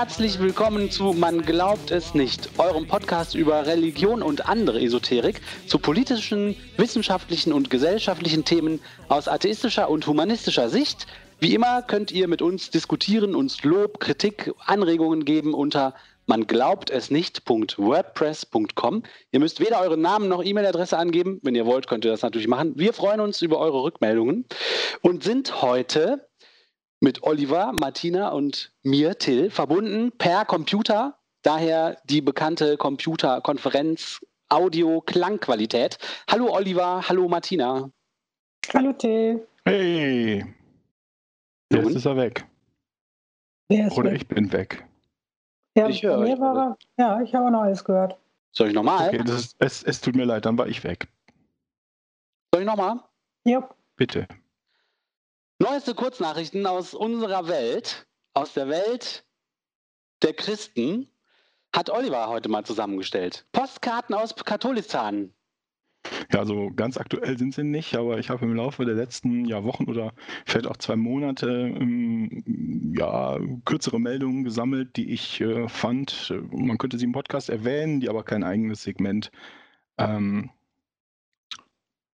herzlich willkommen zu Man glaubt es nicht, eurem Podcast über Religion und andere Esoterik, zu politischen, wissenschaftlichen und gesellschaftlichen Themen aus atheistischer und humanistischer Sicht. Wie immer könnt ihr mit uns diskutieren, uns Lob, Kritik, Anregungen geben unter man glaubt es nicht.wordpress.com. Ihr müsst weder euren Namen noch E-Mail-Adresse angeben. Wenn ihr wollt, könnt ihr das natürlich machen. Wir freuen uns über eure Rückmeldungen und sind heute mit Oliver, Martina und mir, Till, verbunden per Computer. Daher die bekannte Computerkonferenz Audio-Klangqualität. Hallo Oliver, hallo Martina. Hallo Till. Hey. Jetzt ist er weg. Wer ist Oder weg? ich bin weg. Ja, Ich höre mir war er. Ja, ich habe noch alles gehört. Soll ich nochmal? Okay, ist, es, es tut mir leid, dann war ich weg. Soll ich nochmal? Ja, Bitte. Neueste Kurznachrichten aus unserer Welt, aus der Welt der Christen, hat Oliver heute mal zusammengestellt. Postkarten aus Katholistan. Ja, also ganz aktuell sind sie nicht, aber ich habe im Laufe der letzten ja, Wochen oder vielleicht auch zwei Monate ähm, ja, kürzere Meldungen gesammelt, die ich äh, fand. Man könnte sie im Podcast erwähnen, die aber kein eigenes Segment. Ähm,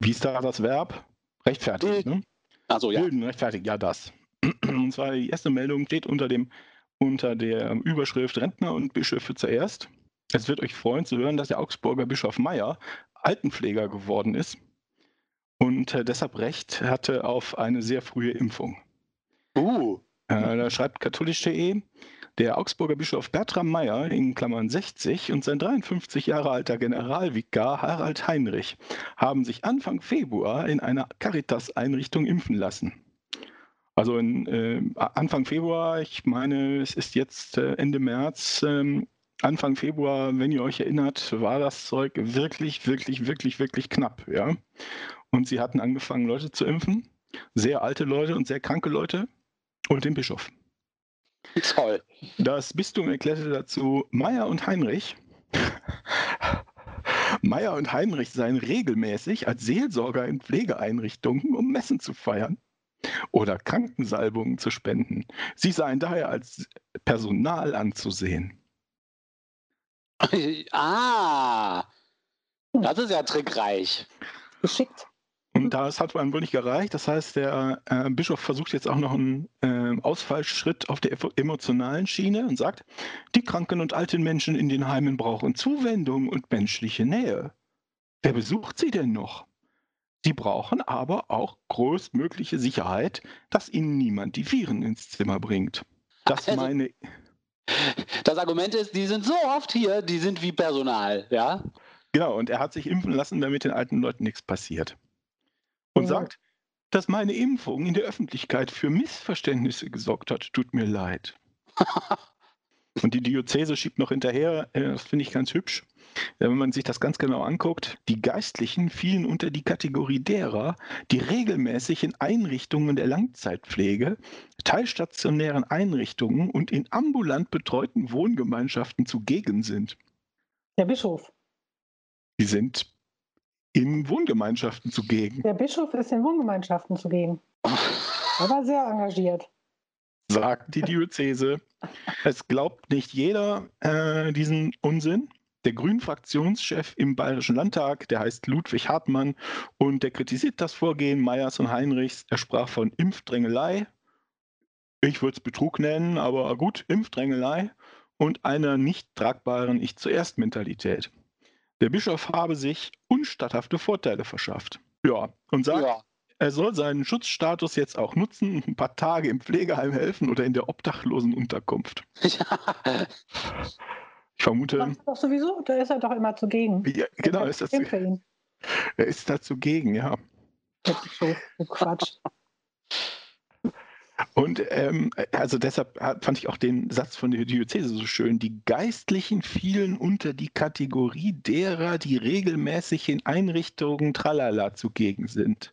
wie ist da das Verb? Rechtfertigt, ne? Also ja. Bilden, rechtfertigt, ja das. Und zwar die erste Meldung steht unter, dem, unter der Überschrift Rentner und Bischöfe zuerst. Es wird euch freuen zu hören, dass der Augsburger Bischof Meyer Altenpfleger geworden ist und äh, deshalb Recht hatte auf eine sehr frühe Impfung. Uh. Äh, da schreibt katholisch.de, der Augsburger Bischof Bertram Meyer, in Klammern 60, und sein 53 Jahre alter Generalvikar Harald Heinrich haben sich Anfang Februar in einer Caritas-Einrichtung impfen lassen. Also in, äh, Anfang Februar, ich meine, es ist jetzt äh, Ende März, ähm, Anfang Februar, wenn ihr euch erinnert, war das Zeug wirklich, wirklich, wirklich, wirklich knapp, ja. Und sie hatten angefangen, Leute zu impfen, sehr alte Leute und sehr kranke Leute und den Bischof. Toll. Das Bistum erklärte dazu Meier und Heinrich. Meier und Heinrich seien regelmäßig als Seelsorger in Pflegeeinrichtungen, um Messen zu feiern oder Krankensalbungen zu spenden. Sie seien daher als Personal anzusehen. ah. Das ist ja trickreich. geschickt. Und das hat man wohl nicht gereicht. Das heißt, der äh, Bischof versucht jetzt auch noch einen äh, Ausfallschritt auf der emo- emotionalen Schiene und sagt, die kranken und alten Menschen in den Heimen brauchen Zuwendung und menschliche Nähe. Wer besucht sie denn noch? Sie brauchen aber auch größtmögliche Sicherheit, dass ihnen niemand die Viren ins Zimmer bringt. Das Also- meine Das Argument ist, die sind so oft hier, die sind wie Personal, ja? Genau, und er hat sich impfen lassen, damit den alten Leuten nichts passiert. Und Ja. sagt, dass meine Impfung in der Öffentlichkeit für Missverständnisse gesorgt hat, tut mir leid. und die Diözese schiebt noch hinterher, äh, das finde ich ganz hübsch. Wenn man sich das ganz genau anguckt, die Geistlichen fielen unter die Kategorie derer, die regelmäßig in Einrichtungen der Langzeitpflege, teilstationären Einrichtungen und in ambulant betreuten Wohngemeinschaften zugegen sind. Der Bischof. Die sind in Wohngemeinschaften zugegen, Der Bischof ist in Wohngemeinschaften zugegen. Er war sehr engagiert. sagt die Diözese. Es glaubt nicht jeder äh, diesen Unsinn. Der Grünen-Fraktionschef im Bayerischen Landtag, der heißt Ludwig Hartmann und der kritisiert das Vorgehen Meyers und Heinrichs. Er sprach von Impfdrängelei. Ich würde es Betrug nennen, aber gut, Impfdrängelei und einer nicht tragbaren Ich-zuerst-Mentalität. Der Bischof habe sich unstatthafte Vorteile verschafft. Ja, und sagt, Ja. er soll seinen Schutzstatus jetzt auch nutzen und ein paar Tage im Pflegeheim helfen oder in der Obdachlosenunterkunft. ja. Ich vermute, er doch sowieso, da ist er doch immer zugegen. ja, genau, ist das, er ist da zugegen, ja. Der Bischof. So Quatsch. Und ähm, also deshalb fand ich auch den Satz von der Diözese so schön. Die Geistlichen fielen unter die Kategorie derer, die regelmäßig in Einrichtungen tralala zugegen sind.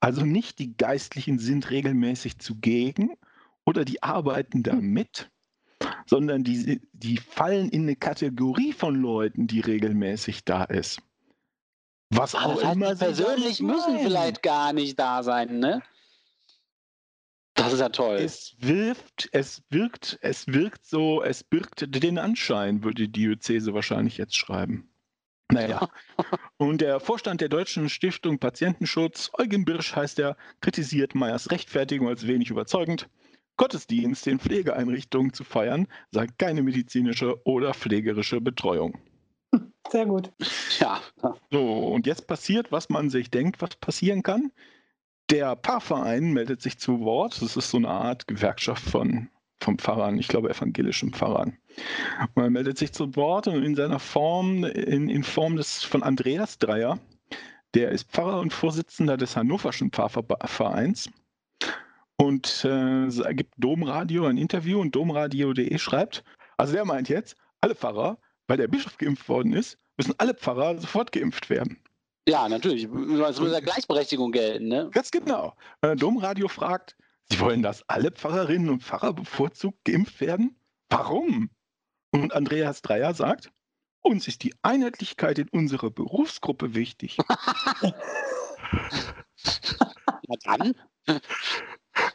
Also nicht die Geistlichen sind regelmäßig zugegen oder die arbeiten da mit, sondern die, die fallen in eine Kategorie von Leuten, die regelmäßig da ist. Was auch heißt, immer die persönlich damit müssen vielleicht gar nicht da sein, ne? Das ist ja toll. Es wirft, es wirkt, es wirkt so, es birgt den Anschein, würde die Diözese wahrscheinlich jetzt schreiben. Naja. Und der Vorstand der Deutschen Stiftung Patientenschutz, Eugen Birsch heißt er, kritisiert Meyers Rechtfertigung als wenig überzeugend. Gottesdienst in Pflegeeinrichtungen zu feiern, sei keine medizinische oder pflegerische Betreuung. Sehr gut. Ja. So, und jetzt passiert, was man sich denkt, was passieren kann. Der Paarverein meldet sich zu Wort. Das ist so eine Art Gewerkschaft von, von Pfarrern, ich glaube evangelischen Pfarrern. Und er meldet sich zu Wort und in seiner Form, in, in Form des von Andreas Dreier, der ist Pfarrer und Vorsitzender des Hannoverschen Pfarrvereins und äh, gibt Domradio ein Interview und domradio.de schreibt, also der meint jetzt, alle Pfarrer, weil der Bischof geimpft worden ist, müssen alle Pfarrer sofort geimpft werden. Ja, natürlich. Es muss ja Gleichberechtigung gelten, ne? Ganz genau. Äh, Domradio fragt, Sie wollen, dass alle Pfarrerinnen und Pfarrer bevorzugt geimpft werden? Warum? Und Andreas Dreier sagt, uns ist die Einheitlichkeit in unserer Berufsgruppe wichtig. Na dann.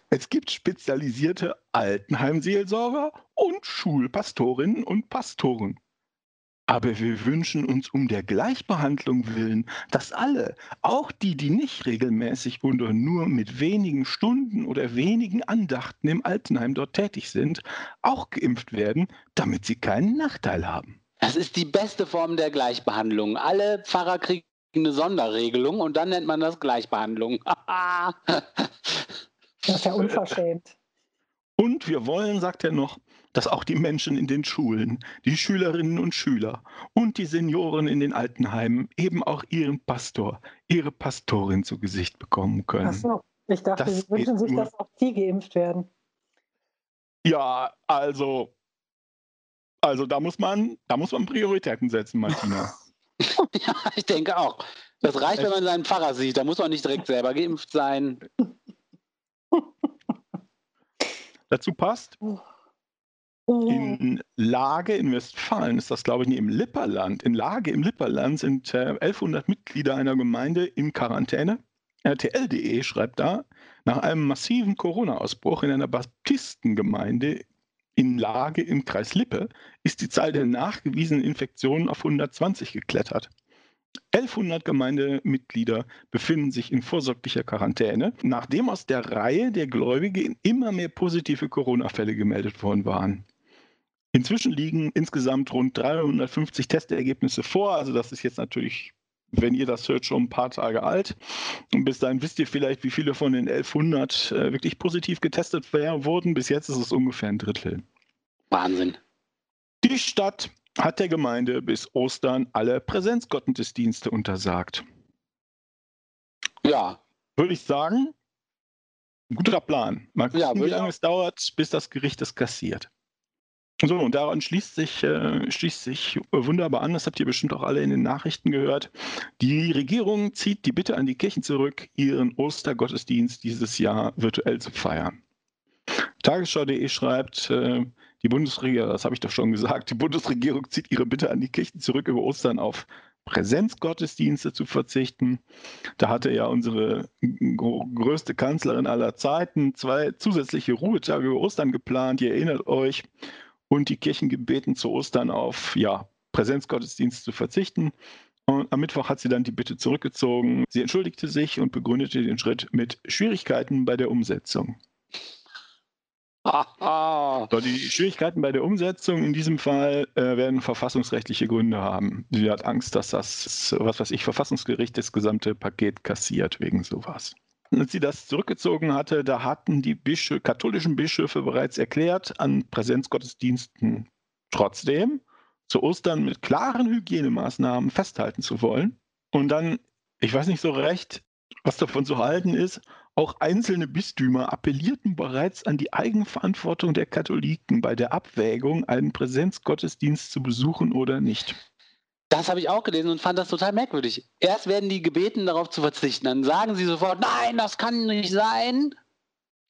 Es gibt spezialisierte Altenheimseelsorger und Schulpastorinnen und Pastoren. Aber wir wünschen uns um der Gleichbehandlung willen, dass alle, auch die, die nicht regelmäßig oder nur mit wenigen Stunden oder wenigen Andachten im Altenheim dort tätig sind, auch geimpft werden, damit sie keinen Nachteil haben. Das ist die beste Form der Gleichbehandlung. Alle Pfarrer kriegen eine Sonderregelung und dann nennt man das Gleichbehandlung. Das ist ja unverschämt. Und wir wollen, sagt er noch, dass auch die Menschen in den Schulen, die Schülerinnen und Schüler und die Senioren in den Altenheimen eben auch ihren Pastor, ihre Pastorin zu Gesicht bekommen können. Ach so, ich dachte, Das Sie wünschen sich, nur- dass auch die geimpft werden. Ja, also, also da muss man, da muss man Prioritäten setzen, Martina. ja, ich denke auch. Das reicht, wenn man seinen Pfarrer sieht. Da muss man nicht direkt selber geimpft sein. Dazu passt, Oh. in Lage in Westfalen ist das, glaube ich, nie im Lipperland. In Lage im Lipperland sind äh, 1100 Mitglieder einer Gemeinde in Quarantäne. RTL.de schreibt da, nach einem massiven Corona-Ausbruch in einer Baptistengemeinde in Lage im Kreis Lippe ist die Zahl der nachgewiesenen Infektionen auf 120 geklettert. 1100 Gemeindemitglieder befinden sich in vorsorglicher Quarantäne, nachdem aus der Reihe der Gläubigen immer mehr positive Corona-Fälle gemeldet worden waren. Inzwischen liegen insgesamt rund 350 Testergebnisse vor. Also das ist jetzt natürlich, wenn ihr das hört, schon ein paar Tage alt. Und bis dahin wisst ihr vielleicht, wie viele von den 1100 äh, wirklich positiv getestet wurden. Bis jetzt ist es ungefähr ein Drittel. Wahnsinn. Die Stadt hat der Gemeinde bis Ostern alle Präsenzgottesdienste untersagt. Ja, Würde ich sagen, guter Plan. Mal Ja, gucken, würde wie lange auch- es dauert, bis das Gericht es kassiert. So, und daran schließt sich, äh, schließt sich wunderbar an, das habt ihr bestimmt auch alle in den Nachrichten gehört. Die Regierung zieht die Bitte an die Kirchen zurück, ihren Ostergottesdienst dieses Jahr virtuell zu feiern. Tagesschau.de schreibt, äh, die Bundesregierung, das habe ich doch schon gesagt, die Bundesregierung zieht ihre Bitte an die Kirchen zurück, über Ostern auf Präsenzgottesdienste zu verzichten. Da hatte ja unsere größte Kanzlerin aller Zeiten zwei zusätzliche Ruhetage über Ostern geplant, ihr erinnert euch, und die Kirchen gebeten, zu Ostern auf ja, Präsenzgottesdienst zu verzichten. Und am Mittwoch hat sie dann die Bitte zurückgezogen. Sie entschuldigte sich und begründete den Schritt mit Schwierigkeiten bei der Umsetzung. So, die Schwierigkeiten bei der Umsetzung in diesem Fall äh, werden verfassungsrechtliche Gründe haben. Sie hat Angst, dass das, was weiß ich, Verfassungsgericht das gesamte Paket kassiert wegen sowas. Als sie das zurückgezogen hatte, da hatten die Bischö katholischen Bischöfe bereits erklärt, an Präsenzgottesdiensten trotzdem zu Ostern mit klaren Hygienemaßnahmen festhalten zu wollen. Und dann, ich weiß nicht so recht, was davon zu halten ist, auch einzelne Bistümer appellierten bereits an die Eigenverantwortung der Katholiken bei der Abwägung, einen Präsenzgottesdienst zu besuchen oder nicht. Das habe ich auch gelesen und fand das total merkwürdig. Erst werden die gebeten, darauf zu verzichten. Dann sagen sie sofort, nein, das kann nicht sein.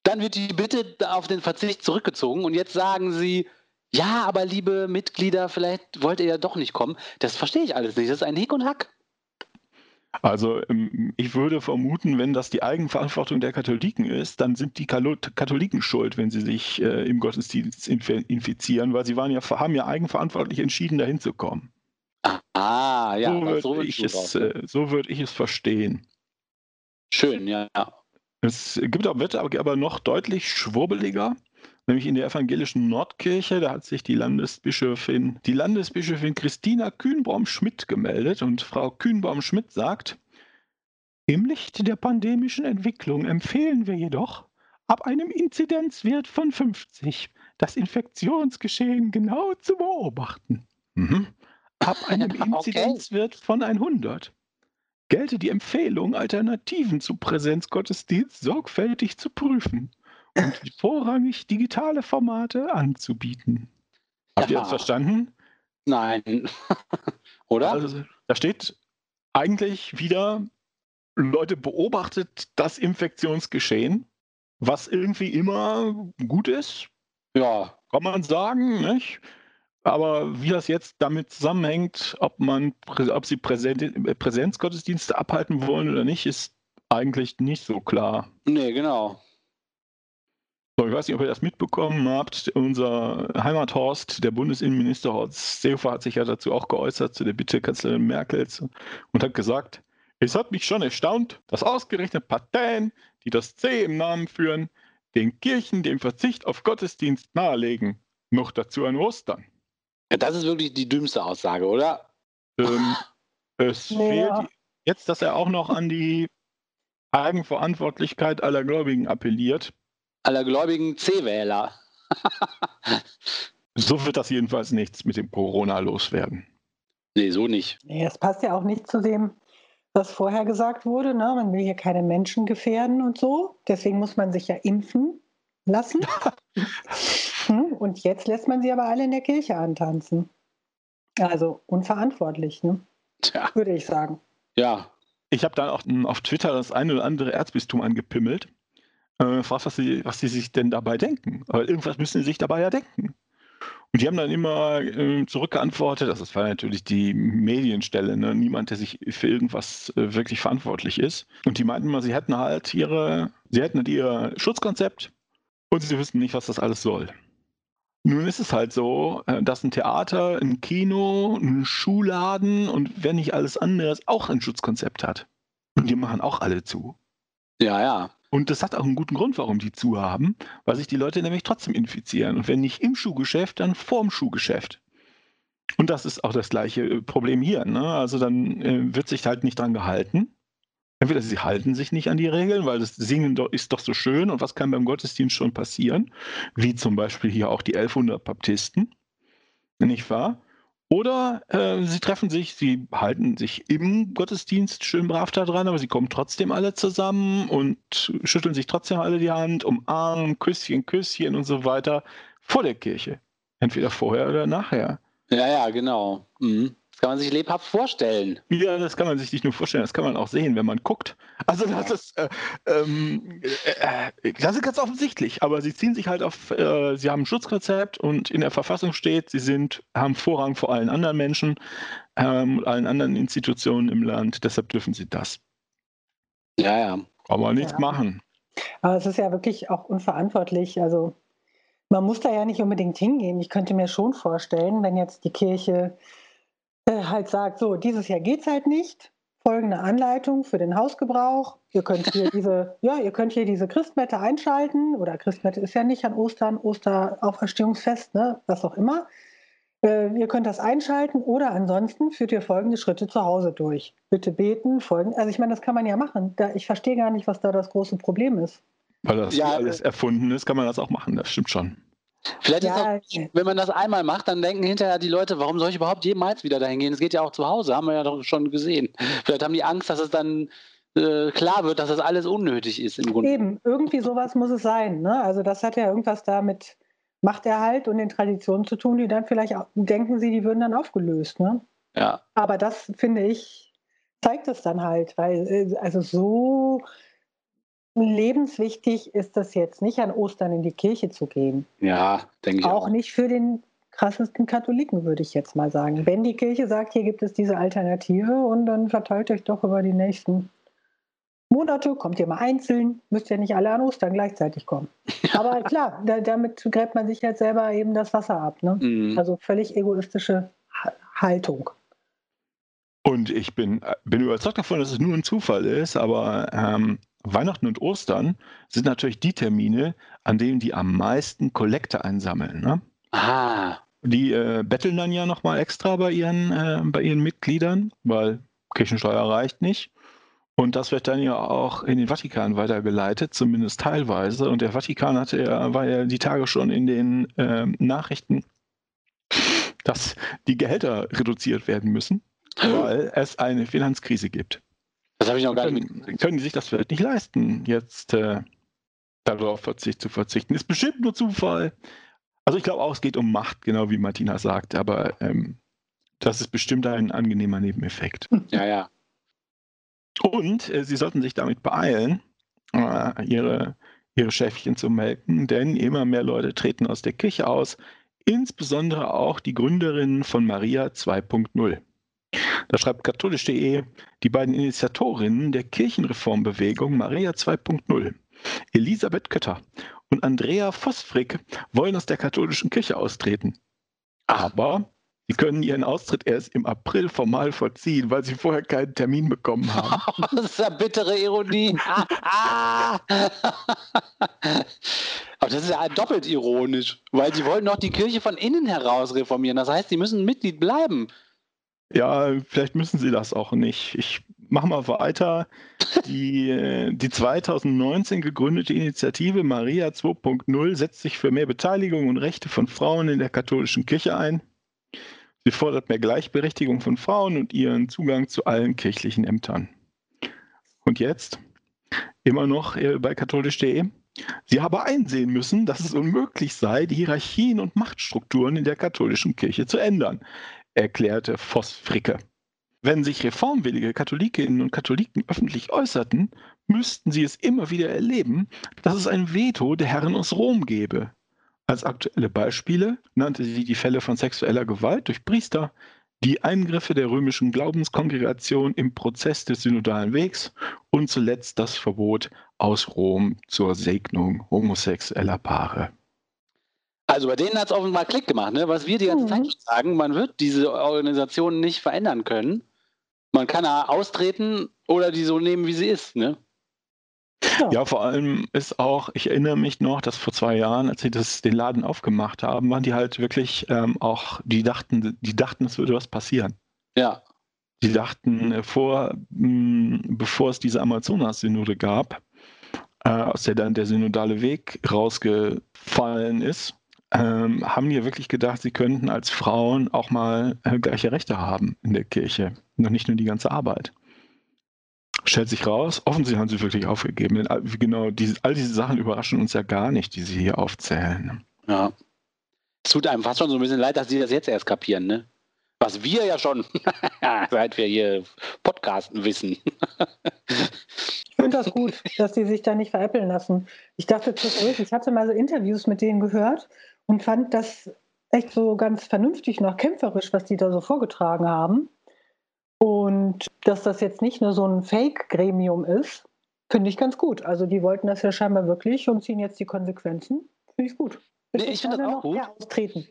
Dann wird die Bitte auf den Verzicht zurückgezogen und jetzt sagen sie, ja, aber liebe Mitglieder, vielleicht wollt ihr ja doch nicht kommen. Das verstehe ich alles nicht. Das ist ein Hick und Hack. Also ähm, ich würde vermuten, wenn das die Eigenverantwortung der Katholiken ist, dann sind die Katholiken schuld, wenn sie sich äh, im Gottesdienst infizieren, weil sie waren ja, haben ja eigenverantwortlich entschieden, dahin zu kommen. Ah, ja. So würde so ich, es, äh, so würd ich es verstehen. Schön, ja. Es gibt auch, wird aber noch deutlich schwurbeliger nämlich in der evangelischen Nordkirche. Da hat sich die Landesbischöfin, die Landesbischöfin Christina Kühnbaum-Schmidt gemeldet und Frau Kühnbaum-Schmidt sagt, im Licht der pandemischen Entwicklung empfehlen wir jedoch, ab einem Inzidenzwert von 50 das Infektionsgeschehen genau zu beobachten. Mhm. Ab einem Inzidenzwert von 100 gelte die Empfehlung, Alternativen zu Präsenzgottesdienst sorgfältig zu prüfen und vorrangig digitale Formate anzubieten. Habt ihr das verstanden? Nein. Oder? Also, da steht eigentlich wieder, Leute beobachtet das Infektionsgeschehen, was irgendwie immer gut ist. Ja. Kann man sagen, nicht? Aber wie das jetzt damit zusammenhängt, ob man, ob sie Präsenzgottesdienste abhalten wollen oder nicht, ist eigentlich nicht so klar. Nee, genau. So, ich weiß nicht, ob ihr das mitbekommen habt. Unser Heimathorst, der Bundesinnenminister Horst Seehofer, hat sich ja dazu auch geäußert, zu der Bitte Kanzlerin Merkels, und hat gesagt, es hat mich schon erstaunt, dass ausgerechnet Parteien, die das C im Namen führen, den Kirchen den Verzicht auf Gottesdienst nahelegen. Noch dazu an Ostern. Ja, das ist wirklich die dümmste Aussage, oder? Ähm, es ja. fehlt jetzt, dass er auch noch an die Eigenverantwortlichkeit aller Gläubigen appelliert aller gläubigen C-Wähler. so wird das jedenfalls nichts mit dem Corona loswerden. Nee, so nicht. Nee, es passt ja auch nicht zu dem, was vorher gesagt wurde. Ne? Man will hier keine Menschen gefährden und so. Deswegen muss man sich ja impfen lassen. Hm? und jetzt lässt man sie aber alle in der Kirche antanzen. Also unverantwortlich, ne? Tja. würde ich sagen. Ja. Ich habe dann auch auf Twitter das eine oder andere Erzbistum angepimmelt äh, fragst, was sie, was sie sich denn dabei denken. Aber irgendwas müssen sie sich dabei ja denken. Und die haben dann immer äh, zurückgeantwortet, das war natürlich die Medienstelle, ne? niemand, der sich für irgendwas äh, wirklich verantwortlich ist. Und die meinten immer, sie hätten halt ihre, sie hätten halt ihr Schutzkonzept und sie wüssten nicht, was das alles soll. Nun ist es halt so, äh, dass ein Theater, ein Kino, ein Schuhladen und wenn nicht alles anderes auch ein Schutzkonzept hat. Und die machen auch alle zu. Ja, ja. Und das hat auch einen guten Grund, warum die zu haben, weil sich die Leute nämlich trotzdem infizieren. Und wenn nicht im Schuhgeschäft, dann vorm Schuhgeschäft. Und das ist auch das gleiche äh, Problem hier. Ne? Also dann äh, wird sich halt nicht dran gehalten. Entweder sie halten sich nicht an die Regeln, weil das Singen ist doch so schön und was kann beim Gottesdienst schon passieren? Wie zum Beispiel hier auch die 1100 Baptisten. Nicht wahr? Oder äh, sie treffen sich, sie halten sich im Gottesdienst schön brav da dran, aber sie kommen trotzdem alle zusammen und schütteln sich trotzdem alle die Hand, umarmen, Küsschen, Küsschen und so weiter vor der Kirche. Entweder vorher oder nachher. Ja, ja, genau. Mhm. Das kann man sich lebhaft vorstellen. Ja, das kann man sich nicht nur vorstellen, das kann man auch sehen, wenn man guckt. Also das ist, äh, ähm, äh, äh, das ist ganz offensichtlich, aber sie ziehen sich halt auf, äh, sie haben ein Schutzkonzept und in der Verfassung steht, sie sind, haben Vorrang vor allen anderen Menschen, ähm, allen anderen Institutionen im Land, deshalb dürfen sie das. Ja, ja. Man nichts ja. machen. Aber es ist ja wirklich auch unverantwortlich. Also man muss da ja nicht unbedingt hingehen. Ich könnte mir schon vorstellen, wenn jetzt die Kirche äh, halt sagt, so, dieses Jahr geht es halt nicht. Folgende Anleitung für den Hausgebrauch. Ihr könnt hier diese, ja, ihr könnt hier diese Christmette einschalten oder Christmette ist ja nicht an Ostern, Osterauferstehungsfest, ne, was auch immer. Äh, ihr könnt das einschalten oder ansonsten führt ihr folgende Schritte zu Hause durch. Bitte beten, folgen. Also ich meine, das kann man ja machen. Da, ich verstehe gar nicht, was da das große Problem ist. Weil das ja, alles erfunden ist, kann man das auch machen, das stimmt schon. Vielleicht ja, ist auch, wenn man das einmal macht, dann denken hinterher die Leute, warum soll ich überhaupt jemals wieder dahin gehen? Es geht ja auch zu Hause, haben wir ja doch schon gesehen. Vielleicht haben die Angst, dass es dann äh, klar wird, dass das alles unnötig ist im Grunde. Eben, irgendwie sowas muss es sein. Ne? Also das hat ja irgendwas da mit Machterhalt und den Traditionen zu tun, die dann vielleicht auch, denken sie, die würden dann aufgelöst. Ne? Ja. Aber das, finde ich, zeigt es dann halt, weil äh, also so lebenswichtig ist das jetzt nicht, an Ostern in die Kirche zu gehen. Ja, denke ich auch. Auch nicht für den krassesten Katholiken, würde ich jetzt mal sagen. Wenn die Kirche sagt, hier gibt es diese Alternative und dann verteilt euch doch über die nächsten Monate, kommt ihr mal einzeln, müsst ihr nicht alle an Ostern gleichzeitig kommen. Aber klar, da, damit gräbt man sich jetzt selber eben das Wasser ab. Ne? Mhm. Also völlig egoistische Haltung. Und ich bin, äh, bin überzeugt davon, dass es nur ein Zufall ist, aber ähm, Weihnachten und Ostern sind natürlich die Termine, an denen die am meisten Kollekte einsammeln. Ne? Ah. Die äh, betteln dann ja nochmal extra bei ihren, äh, bei ihren Mitgliedern, weil Kirchensteuer reicht nicht. Und das wird dann ja auch in den Vatikan weitergeleitet, zumindest teilweise. Und der Vatikan hatte ja, war ja die Tage schon in den äh, Nachrichten, dass die Gehälter reduziert werden müssen weil es eine Finanzkrise gibt. Das habe ich noch gar nicht mitgekriegt. Können die sich das vielleicht nicht leisten, jetzt äh, darauf verzicht, zu verzichten? Ist bestimmt nur Zufall. Also ich glaube auch, es geht um Macht, genau wie Martina sagt, aber ähm, das ist bestimmt ein angenehmer Nebeneffekt. Ja, ja. Und äh, sie sollten sich damit beeilen, äh, ihre, ihre Schäfchen zu melken, denn immer mehr Leute treten aus der Kirche aus, insbesondere auch die Gründerin von Maria 2.0. Da schreibt katholisch.de, die beiden Initiatorinnen der Kirchenreformbewegung Maria 2.0, Elisabeth Kötter und Andrea Vosfrick, wollen aus der katholischen Kirche austreten. Aber sie können ihren Austritt erst im April formal vollziehen, weil sie vorher keinen Termin bekommen haben. das ist ja bittere Ironie. Aber das ist ja doppelt ironisch, weil sie wollen noch die Kirche von innen heraus reformieren. Das heißt, sie müssen Mitglied bleiben. Ja, vielleicht müssen sie das auch nicht. Ich mache mal weiter. Die, äh, die 2019 gegründete Initiative Maria 2.0 setzt sich für mehr Beteiligung und Rechte von Frauen in der katholischen Kirche ein. Sie fordert mehr Gleichberechtigung von Frauen und ihren Zugang zu allen kirchlichen Ämtern. Und jetzt? Immer noch äh, bei katholisch.de. Sie habe einsehen müssen, dass es unmöglich sei, die Hierarchien und Machtstrukturen in der katholischen Kirche zu ändern erklärte Voss Fricke. Wenn sich reformwillige Katholikinnen und Katholiken öffentlich äußerten, müssten sie es immer wieder erleben, dass es ein Veto der Herren aus Rom gebe. Als aktuelle Beispiele nannte sie die Fälle von sexueller Gewalt durch Priester, die Eingriffe der römischen Glaubenskongregation im Prozess des synodalen Wegs und zuletzt das Verbot aus Rom zur Segnung homosexueller Paare. Also bei denen hat es offenbar Klick gemacht, ne? was wir die ganze mhm. Zeit sagen, man wird diese Organisation nicht verändern können. Man kann da austreten oder die so nehmen, wie sie ist. Ne? Ja. ja, vor allem ist auch, ich erinnere mich noch, dass vor zwei Jahren, als sie das, den Laden aufgemacht haben, waren die halt wirklich ähm, auch, die dachten, die dachten, es würde was passieren. Ja. Die dachten äh, vor, mh, bevor es diese Amazonas-Synode gab, äh, aus der dann der synodale Weg rausgefallen ist, ähm, haben die wirklich gedacht, sie könnten als Frauen auch mal äh, gleiche Rechte haben in der Kirche. Noch nicht nur die ganze Arbeit. Stellt sich raus, offensichtlich haben sie wirklich aufgegeben. Denn all, genau, diese, all diese Sachen überraschen uns ja gar nicht, die sie hier aufzählen. Ja. Es tut einem fast schon so ein bisschen leid, dass sie das jetzt erst kapieren, ne? Was wir ja schon, seit wir hier Podcasten wissen. ich finde das gut, dass die sich da nicht veräppeln lassen. Ich dachte zurück, ich hatte mal so Interviews mit denen gehört und fand das echt so ganz vernünftig noch kämpferisch, was die da so vorgetragen haben. Und dass das jetzt nicht nur so ein Fake-Gremium ist, finde ich ganz gut. Also die wollten das ja scheinbar wirklich und ziehen jetzt die Konsequenzen. Finde ich gut. Nee, ich finde das auch gut. Austreten.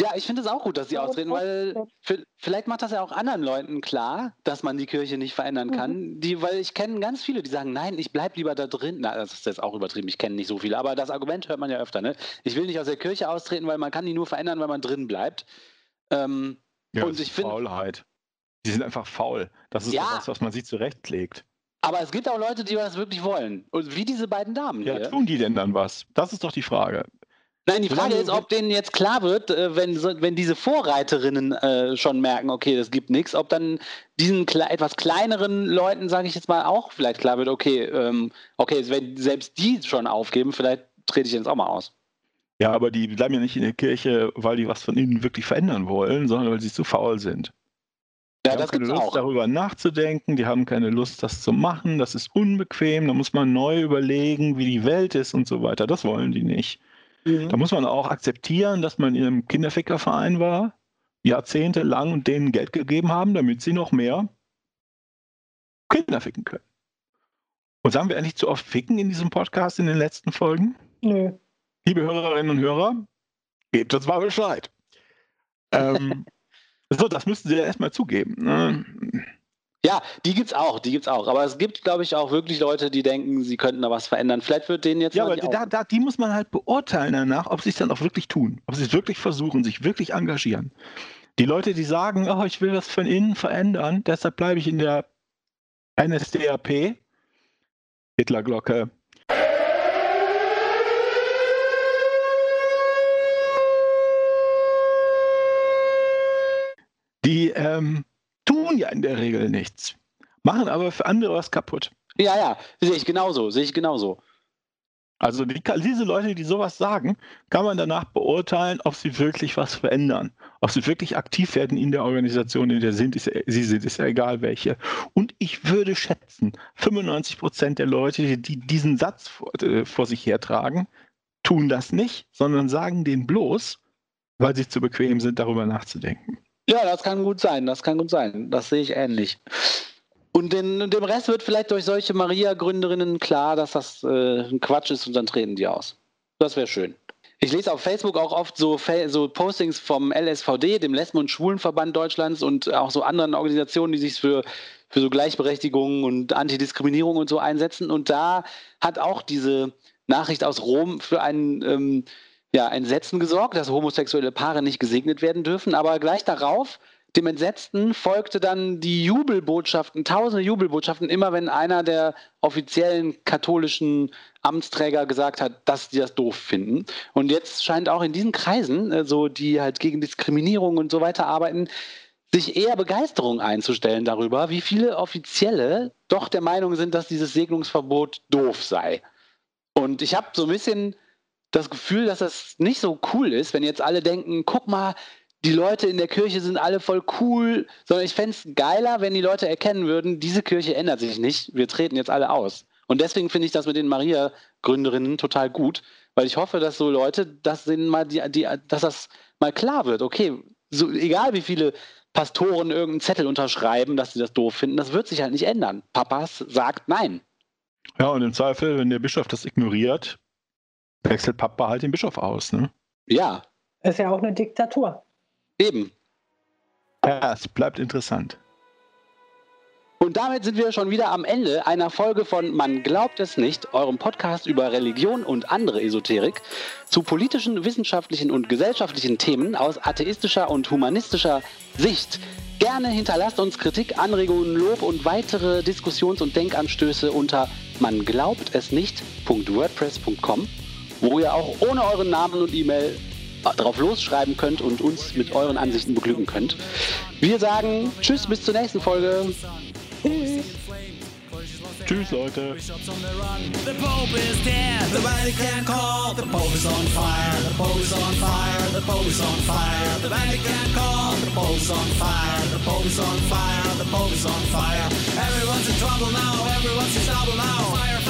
Ja, ich finde es auch gut, dass sie austreten, weil vielleicht macht das ja auch anderen Leuten klar, dass man die Kirche nicht verändern mhm. kann. Mhm. Die, weil ich kenne ganz viele, die sagen, nein, ich bleibe lieber da drin. Na, das ist jetzt auch übertrieben, ich kenne nicht so viele, aber das Argument hört man ja öfter. Ne? Ich will nicht aus der Kirche austreten, weil man kann die nur verändern, weil man drin bleibt. Ähm, ja, und ich finde. Faulheit. Die sind einfach faul. Das ist ja, was, was man sich zurechtlegt. Aber es gibt auch Leute, die das wirklich wollen. Und wie diese beiden Damen. Ja, hier. tun die denn dann was? Das ist doch die Frage. Nein, die Frage ist, ob denen jetzt klar wird, äh, wenn, wenn diese Vorreiterinnen äh, schon merken, okay, das gibt nichts, ob dann diesen etwas kleineren Leuten, sage ich jetzt mal, auch vielleicht klar wird, okay, ähm, okay, wenn selbst die schon aufgeben, vielleicht trete ich jetzt auch mal aus. Ja, aber die bleiben ja nicht in der Kirche, weil die was von ihnen wirklich verändern wollen, sondern weil sie zu faul sind. Die ja, haben keine Lust, auch. darüber nachzudenken, die haben keine Lust, das zu machen, das ist unbequem, da muss man neu überlegen, wie die Welt ist und so weiter. Das wollen die nicht. Mhm. Da muss man auch akzeptieren, dass man in einem Kinderfickerverein war, jahrzehntelang und denen Geld gegeben haben, damit sie noch mehr Kinder ficken können. Und sagen wir eigentlich zu oft ficken in diesem Podcast in den letzten Folgen? Nö. Liebe Hörerinnen und Hörer, gebt uns mal Bescheid. ähm, so, das müssten sie ja erstmal zugeben. Ne? Ja, die gibt's auch, die gibt's auch. Aber es gibt, glaube ich, auch wirklich Leute, die denken, sie könnten da was verändern. Vielleicht wird denen jetzt. Ja, aber die, da, da, die muss man halt beurteilen danach, ob sie es dann auch wirklich tun, ob sie es wirklich versuchen, sich wirklich engagieren. Die Leute, die sagen, oh, ich will das von innen verändern, deshalb bleibe ich in der NSDAP, Hitlerglocke. Die ähm, tun ja in der Regel nichts, machen aber für andere was kaputt. Ja, ja, sehe ich genauso, sehe ich genauso. Also die, diese Leute, die sowas sagen, kann man danach beurteilen, ob sie wirklich was verändern, ob sie wirklich aktiv werden in der Organisation, in der sind, ist, sie sind, ist ja egal welche. Und ich würde schätzen, 95 Prozent der Leute, die diesen Satz vor, äh, vor sich hertragen, tun das nicht, sondern sagen den bloß, weil sie zu bequem sind, darüber nachzudenken. Ja, das kann gut sein, das kann gut sein. Das sehe ich ähnlich. Und den, dem Rest wird vielleicht durch solche Maria-Gründerinnen klar, dass das äh, ein Quatsch ist und dann treten die aus. Das wäre schön. Ich lese auf Facebook auch oft so, so, Postings vom LSVD, dem Lesben- und Schwulenverband Deutschlands und auch so anderen Organisationen, die sich für, für so Gleichberechtigung und Antidiskriminierung und so einsetzen. Und da hat auch diese Nachricht aus Rom für einen ähm, ja, Entsetzen gesorgt, dass homosexuelle Paare nicht gesegnet werden dürfen. Aber gleich darauf, dem Entsetzten, folgte dann die Jubelbotschaften, tausende Jubelbotschaften, immer wenn einer der offiziellen katholischen Amtsträger gesagt hat, dass die das doof finden. Und jetzt scheint auch in diesen Kreisen, äh, so die halt gegen Diskriminierung und so weiter arbeiten, sich eher Begeisterung einzustellen darüber, wie viele Offizielle doch der Meinung sind, dass dieses Segnungsverbot doof sei. Und ich habe so ein bisschen das Gefühl, dass das nicht so cool ist, wenn jetzt alle denken, guck mal, die Leute in der Kirche sind alle voll cool, sondern ich fände es geiler, wenn die Leute erkennen würden, diese Kirche ändert sich nicht, wir treten jetzt alle aus. Und deswegen finde ich das mit den Maria-Gründerinnen total gut, weil ich hoffe, dass so Leute, dass, denen mal die, die, dass das mal klar wird, okay, so, egal wie viele Pastoren irgendeinen Zettel unterschreiben, dass sie das doof finden, das wird sich halt nicht ändern. Papas sagt nein. Ja, und im Zweifel, wenn der Bischof das ignoriert, wechselt Papa halt den Bischof aus, ne? Ja. Ist ja auch eine Diktatur. Eben. Ja, es bleibt interessant. Und damit sind wir schon wieder am Ende einer Folge von Man glaubt es nicht, eurem Podcast über Religion und andere Esoterik zu politischen, wissenschaftlichen und gesellschaftlichen Themen aus atheistischer und humanistischer Sicht. Gerne hinterlasst uns Kritik, Anregungen, Lob und weitere Diskussions- und Denkanstöße unter man glaubt es nicht.wordpress.com wo ihr auch ohne euren Namen und E-Mail drauf losschreiben könnt und uns mit euren Ansichten beglücken könnt. Wir sagen Tschüss, bis zur nächsten Folge. Tschüss. Tschüss, Leute. The Pope is dead. The Vatican call. The Pope is on fire. The Pope is on fire. The Pope is on fire. The Vatican call. The Pope is on fire. The Pope is on fire. The Pope is on fire. Everyone's in trouble now. Everyone's in trouble now. Fire, fire, fire,